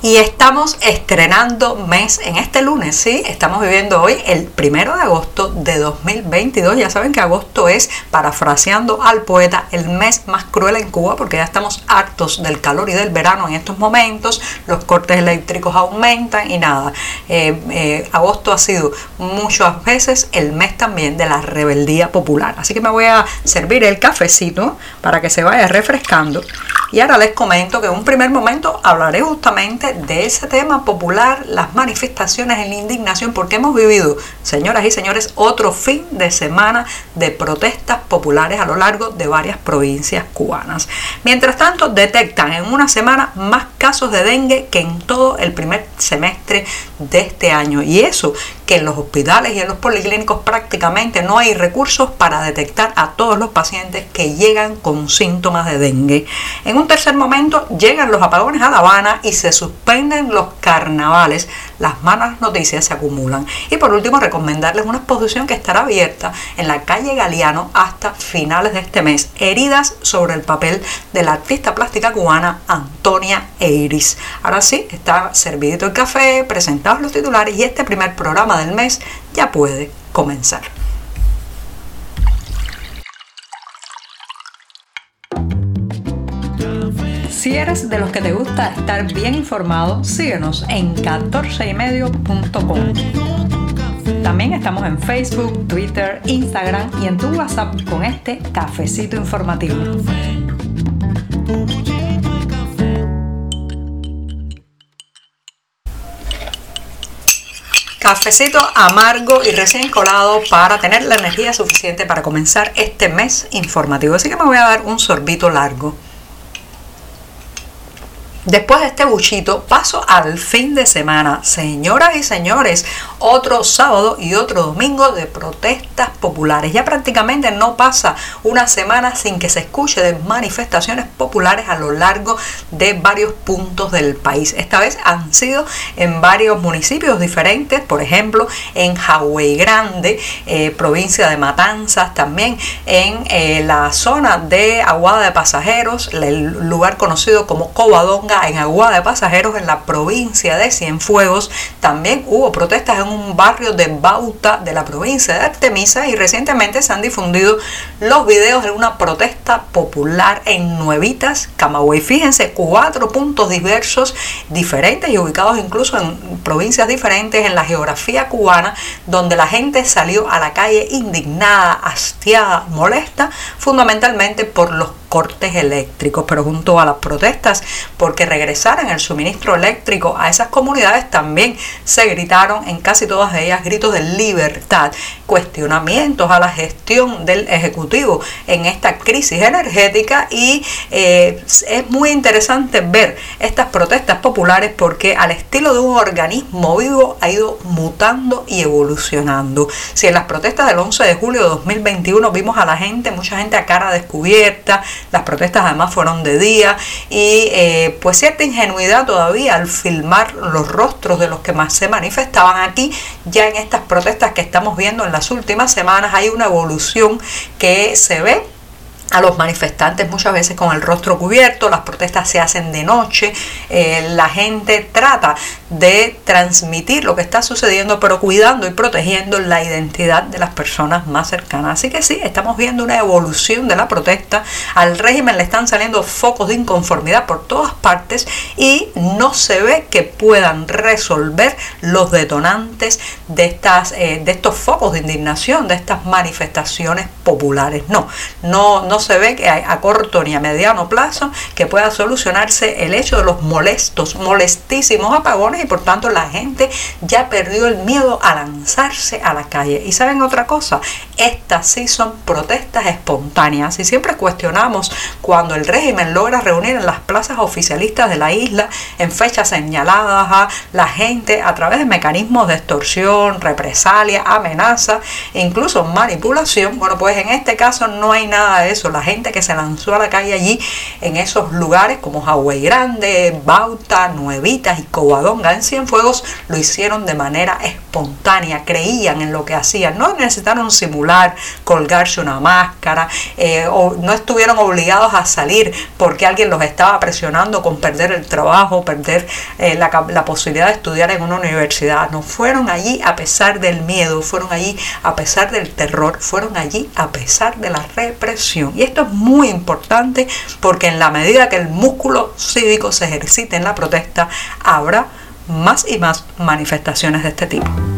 Y estamos estrenando mes en este lunes, ¿sí? Estamos viviendo hoy el primero de agosto de 2022. Ya saben que agosto es, parafraseando al poeta, el mes más cruel en Cuba porque ya estamos hartos del calor y del verano en estos momentos. Los cortes eléctricos aumentan y nada. Eh, eh, agosto ha sido muchas veces el mes también de la rebeldía popular. Así que me voy a servir el cafecito para que se vaya refrescando. Y ahora les comento que en un primer momento hablaré justamente de ese tema popular, las manifestaciones en la indignación, porque hemos vivido, señoras y señores, otro fin de semana de protestas populares a lo largo de varias provincias cubanas. Mientras tanto, detectan en una semana más casos de dengue que en todo el primer semestre de este año. Y eso que en los hospitales y en los policlínicos prácticamente no hay recursos para detectar a todos los pacientes que llegan con síntomas de dengue. En un tercer momento llegan los apagones a La Habana y se suspenden los carnavales. Las malas noticias se acumulan. Y por último, recomendarles una exposición que estará abierta en la calle Galeano hasta finales de este mes. Heridas sobre el papel de la artista plástica cubana Antonia Eiris. Ahora sí, está servidito el café, presentados los titulares y este primer programa del mes ya puede comenzar. Si eres de los que te gusta estar bien informado, síguenos en 14ymedio.com. También estamos en Facebook, Twitter, Instagram y en tu WhatsApp con este cafecito informativo. Cafecito amargo y recién colado para tener la energía suficiente para comenzar este mes informativo. Así que me voy a dar un sorbito largo. Después de este buchito, paso al fin de semana. Señoras y señores, otro sábado y otro domingo de protestas populares. Ya prácticamente no pasa una semana sin que se escuche de manifestaciones populares a lo largo de varios puntos del país. Esta vez han sido en varios municipios diferentes, por ejemplo, en Hawái Grande, eh, provincia de Matanzas, también en eh, la zona de Aguada de Pasajeros, el lugar conocido como Covadonga en Agua de Pasajeros, en la provincia de Cienfuegos. También hubo protestas en un barrio de Bauta de la provincia de Artemisa y recientemente se han difundido los videos de una protesta popular en Nuevitas, Camagüey. Fíjense, cuatro puntos diversos, diferentes y ubicados incluso en provincias diferentes en la geografía cubana, donde la gente salió a la calle indignada, hastiada, molesta, fundamentalmente por los cortes eléctricos, pero junto a las protestas porque regresaran el suministro eléctrico a esas comunidades también se gritaron en casi todas ellas gritos de libertad, cuestionamientos a la gestión del Ejecutivo en esta crisis energética y eh, es muy interesante ver estas protestas populares porque al estilo de un organismo vivo ha ido mutando y evolucionando. Si en las protestas del 11 de julio de 2021 vimos a la gente, mucha gente a cara descubierta, las protestas además fueron de día y eh, pues cierta ingenuidad todavía al filmar los rostros de los que más se manifestaban aquí. Ya en estas protestas que estamos viendo en las últimas semanas hay una evolución que se ve a los manifestantes muchas veces con el rostro cubierto, las protestas se hacen de noche, eh, la gente trata de transmitir lo que está sucediendo, pero cuidando y protegiendo la identidad de las personas más cercanas. Así que sí, estamos viendo una evolución de la protesta, al régimen le están saliendo focos de inconformidad por todas partes y no se ve que puedan resolver los detonantes de, estas, eh, de estos focos de indignación, de estas manifestaciones populares. No, no, no se ve que hay a corto ni a mediano plazo que pueda solucionarse el hecho de los molestos, altísimos apagones y por tanto la gente ya perdió el miedo a lanzarse a la calle. Y saben otra cosa, estas sí son protestas espontáneas y siempre cuestionamos cuando el régimen logra reunir en las plazas oficialistas de la isla en fechas señaladas a la gente a través de mecanismos de extorsión, represalia, amenaza e incluso manipulación. Bueno, pues en este caso no hay nada de eso. La gente que se lanzó a la calle allí en esos lugares como Hawái Grande, Bauta, Nuevitas y Covadonga en Cienfuegos lo hicieron de manera espontánea, creían en lo que hacían, no necesitaron simular, colgarse una máscara, eh, o no estuvieron obligados a salir porque alguien los estaba presionando con perder el trabajo, perder eh, la, la posibilidad de estudiar en una universidad. No fueron allí a pesar del miedo, fueron allí a pesar del terror, fueron allí a pesar de la represión. Y esto es muy importante porque en la medida que el músculo cívico se ejercite en la protesta, habrá más y más manifestaciones de este tipo.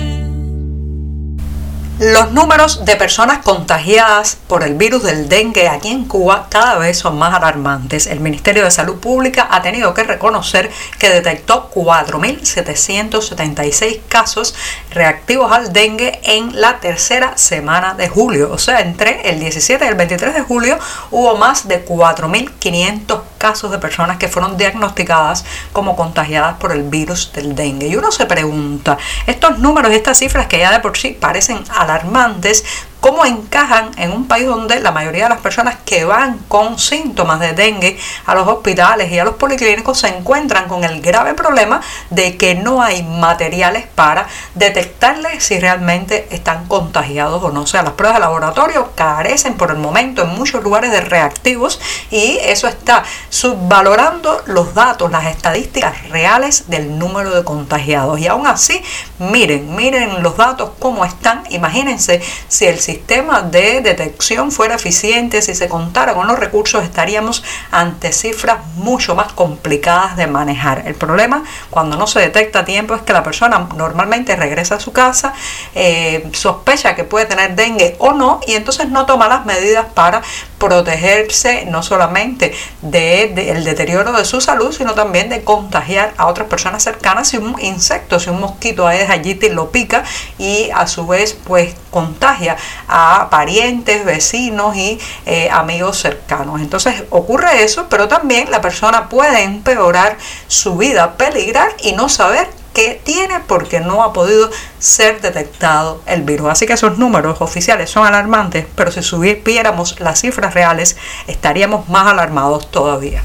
Los números de personas contagiadas por el virus del dengue aquí en Cuba cada vez son más alarmantes. El Ministerio de Salud Pública ha tenido que reconocer que detectó 4.776 casos reactivos al dengue en la tercera semana de julio. O sea, entre el 17 y el 23 de julio hubo más de 4.500 casos de personas que fueron diagnosticadas como contagiadas por el virus del dengue. Y uno se pregunta, estos números y estas cifras que ya de por sí parecen alarmantes, cómo encajan en un país donde la mayoría de las personas que van con síntomas de dengue a los hospitales y a los policlínicos se encuentran con el grave problema de que no hay materiales para detectarles si realmente están contagiados o no. O sea, las pruebas de laboratorio carecen por el momento en muchos lugares de reactivos y eso está subvalorando los datos, las estadísticas reales del número de contagiados. Y aún así, miren, miren los datos cómo están. Imagínense si el sistema de detección fuera eficiente, si se contara con los recursos, estaríamos ante cifras mucho más complicadas de manejar. El problema cuando no se detecta a tiempo es que la persona normalmente regresa a su casa, eh, sospecha que puede tener dengue o no y entonces no toma las medidas para protegerse no solamente del de, deterioro de su salud, sino también de contagiar a otras personas cercanas si un insecto, si un mosquito allí te lo pica y a su vez pues contagia a parientes, vecinos y eh, amigos cercanos. Entonces ocurre eso, pero también la persona puede empeorar su vida, peligrar y no saber qué tiene porque no ha podido ser detectado el virus. Así que esos números oficiales son alarmantes, pero si subiéramos las cifras reales estaríamos más alarmados todavía.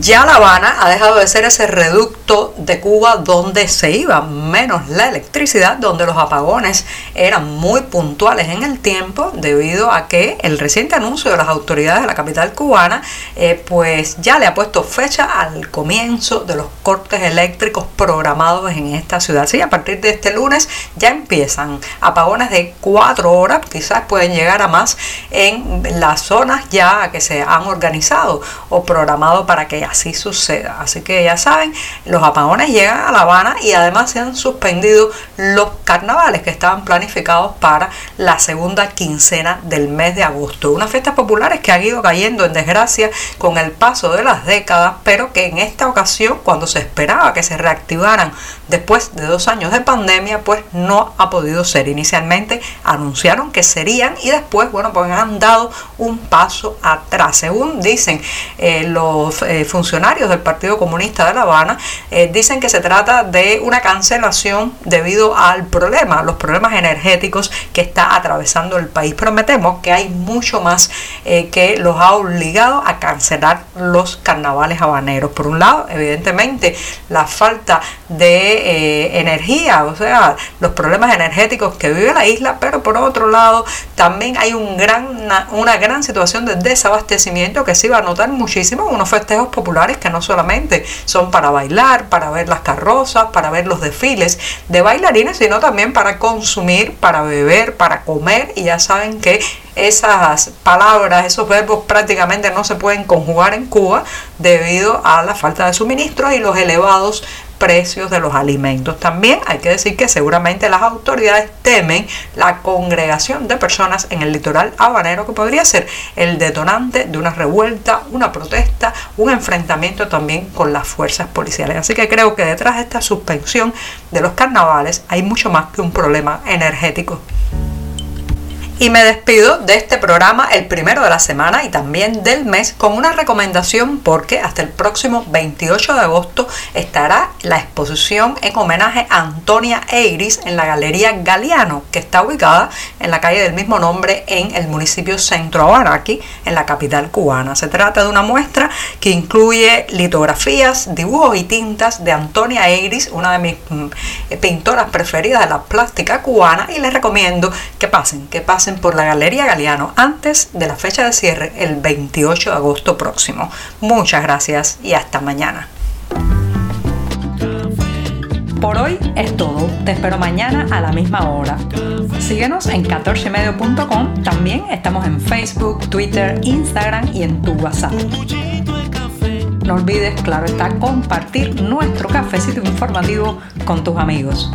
Ya La Habana ha dejado de ser ese reducto de Cuba donde se iba menos la electricidad, donde los apagones eran muy puntuales en el tiempo debido a que el reciente anuncio de las autoridades de la capital cubana eh, pues ya le ha puesto fecha al comienzo de los cortes eléctricos programados en esta ciudad. Sí, a partir de este lunes ya empiezan apagones de cuatro horas, quizás pueden llegar a más en las zonas ya que se han organizado o programado para que así suceda. Así que ya saben, los apagones llegan a La Habana y además se han suspendido los carnavales que estaban planificados para la segunda quincena del mes de agosto. Unas fiestas populares que han ido cayendo en desgracia con el paso de las décadas, pero que en esta ocasión, cuando se esperaba que se reactivaran después de dos años de pandemia, pues no ha podido ser. Inicialmente anunciaron que serían y después, bueno, pues han dado un paso atrás. Según dicen eh, los eh, funcionarios del Partido Comunista de La Habana, eh, dicen que se trata de una cancelación debido al problema, los problemas energéticos que está atravesando el país. Pero me temo que hay mucho más eh, que los ha obligado a cancelar los carnavales habaneros. Por un lado, evidentemente, la falta de eh, energía, o sea, los problemas energéticos que vive la isla, pero por otro lado también hay un gran, una, una gran situación de desabastecimiento que se va a notar muchísimo en unos festejos populares que no solamente son para bailar, para ver las carrozas, para ver los desfiles de bailarines, sino también para consumir, para beber, para comer y ya saben que esas palabras, esos verbos prácticamente no se pueden conjugar en Cuba debido a la falta de suministros y los elevados precios de los alimentos. También hay que decir que seguramente las autoridades temen la congregación de personas en el litoral habanero que podría ser el detonante de una revuelta, una protesta, un enfrentamiento también con las fuerzas policiales. Así que creo que detrás de esta suspensión de los carnavales hay mucho más que un problema energético. Y me despido de este programa el primero de la semana y también del mes con una recomendación porque hasta el próximo 28 de agosto estará la exposición en homenaje a Antonia Eiris en la Galería Galeano, que está ubicada en la calle del mismo nombre en el municipio Centro Habana, en la capital cubana. Se trata de una muestra que incluye litografías, dibujos y tintas de Antonia Eiris, una de mis mm, pintoras preferidas de la plástica cubana y les recomiendo que pasen, que por la Galería Galeano antes de la fecha de cierre el 28 de agosto próximo. Muchas gracias y hasta mañana. Por hoy es todo. Te espero mañana a la misma hora. Síguenos en 14medio.com. También estamos en Facebook, Twitter, Instagram y en tu WhatsApp. No olvides, claro está, compartir nuestro cafecito informativo con tus amigos.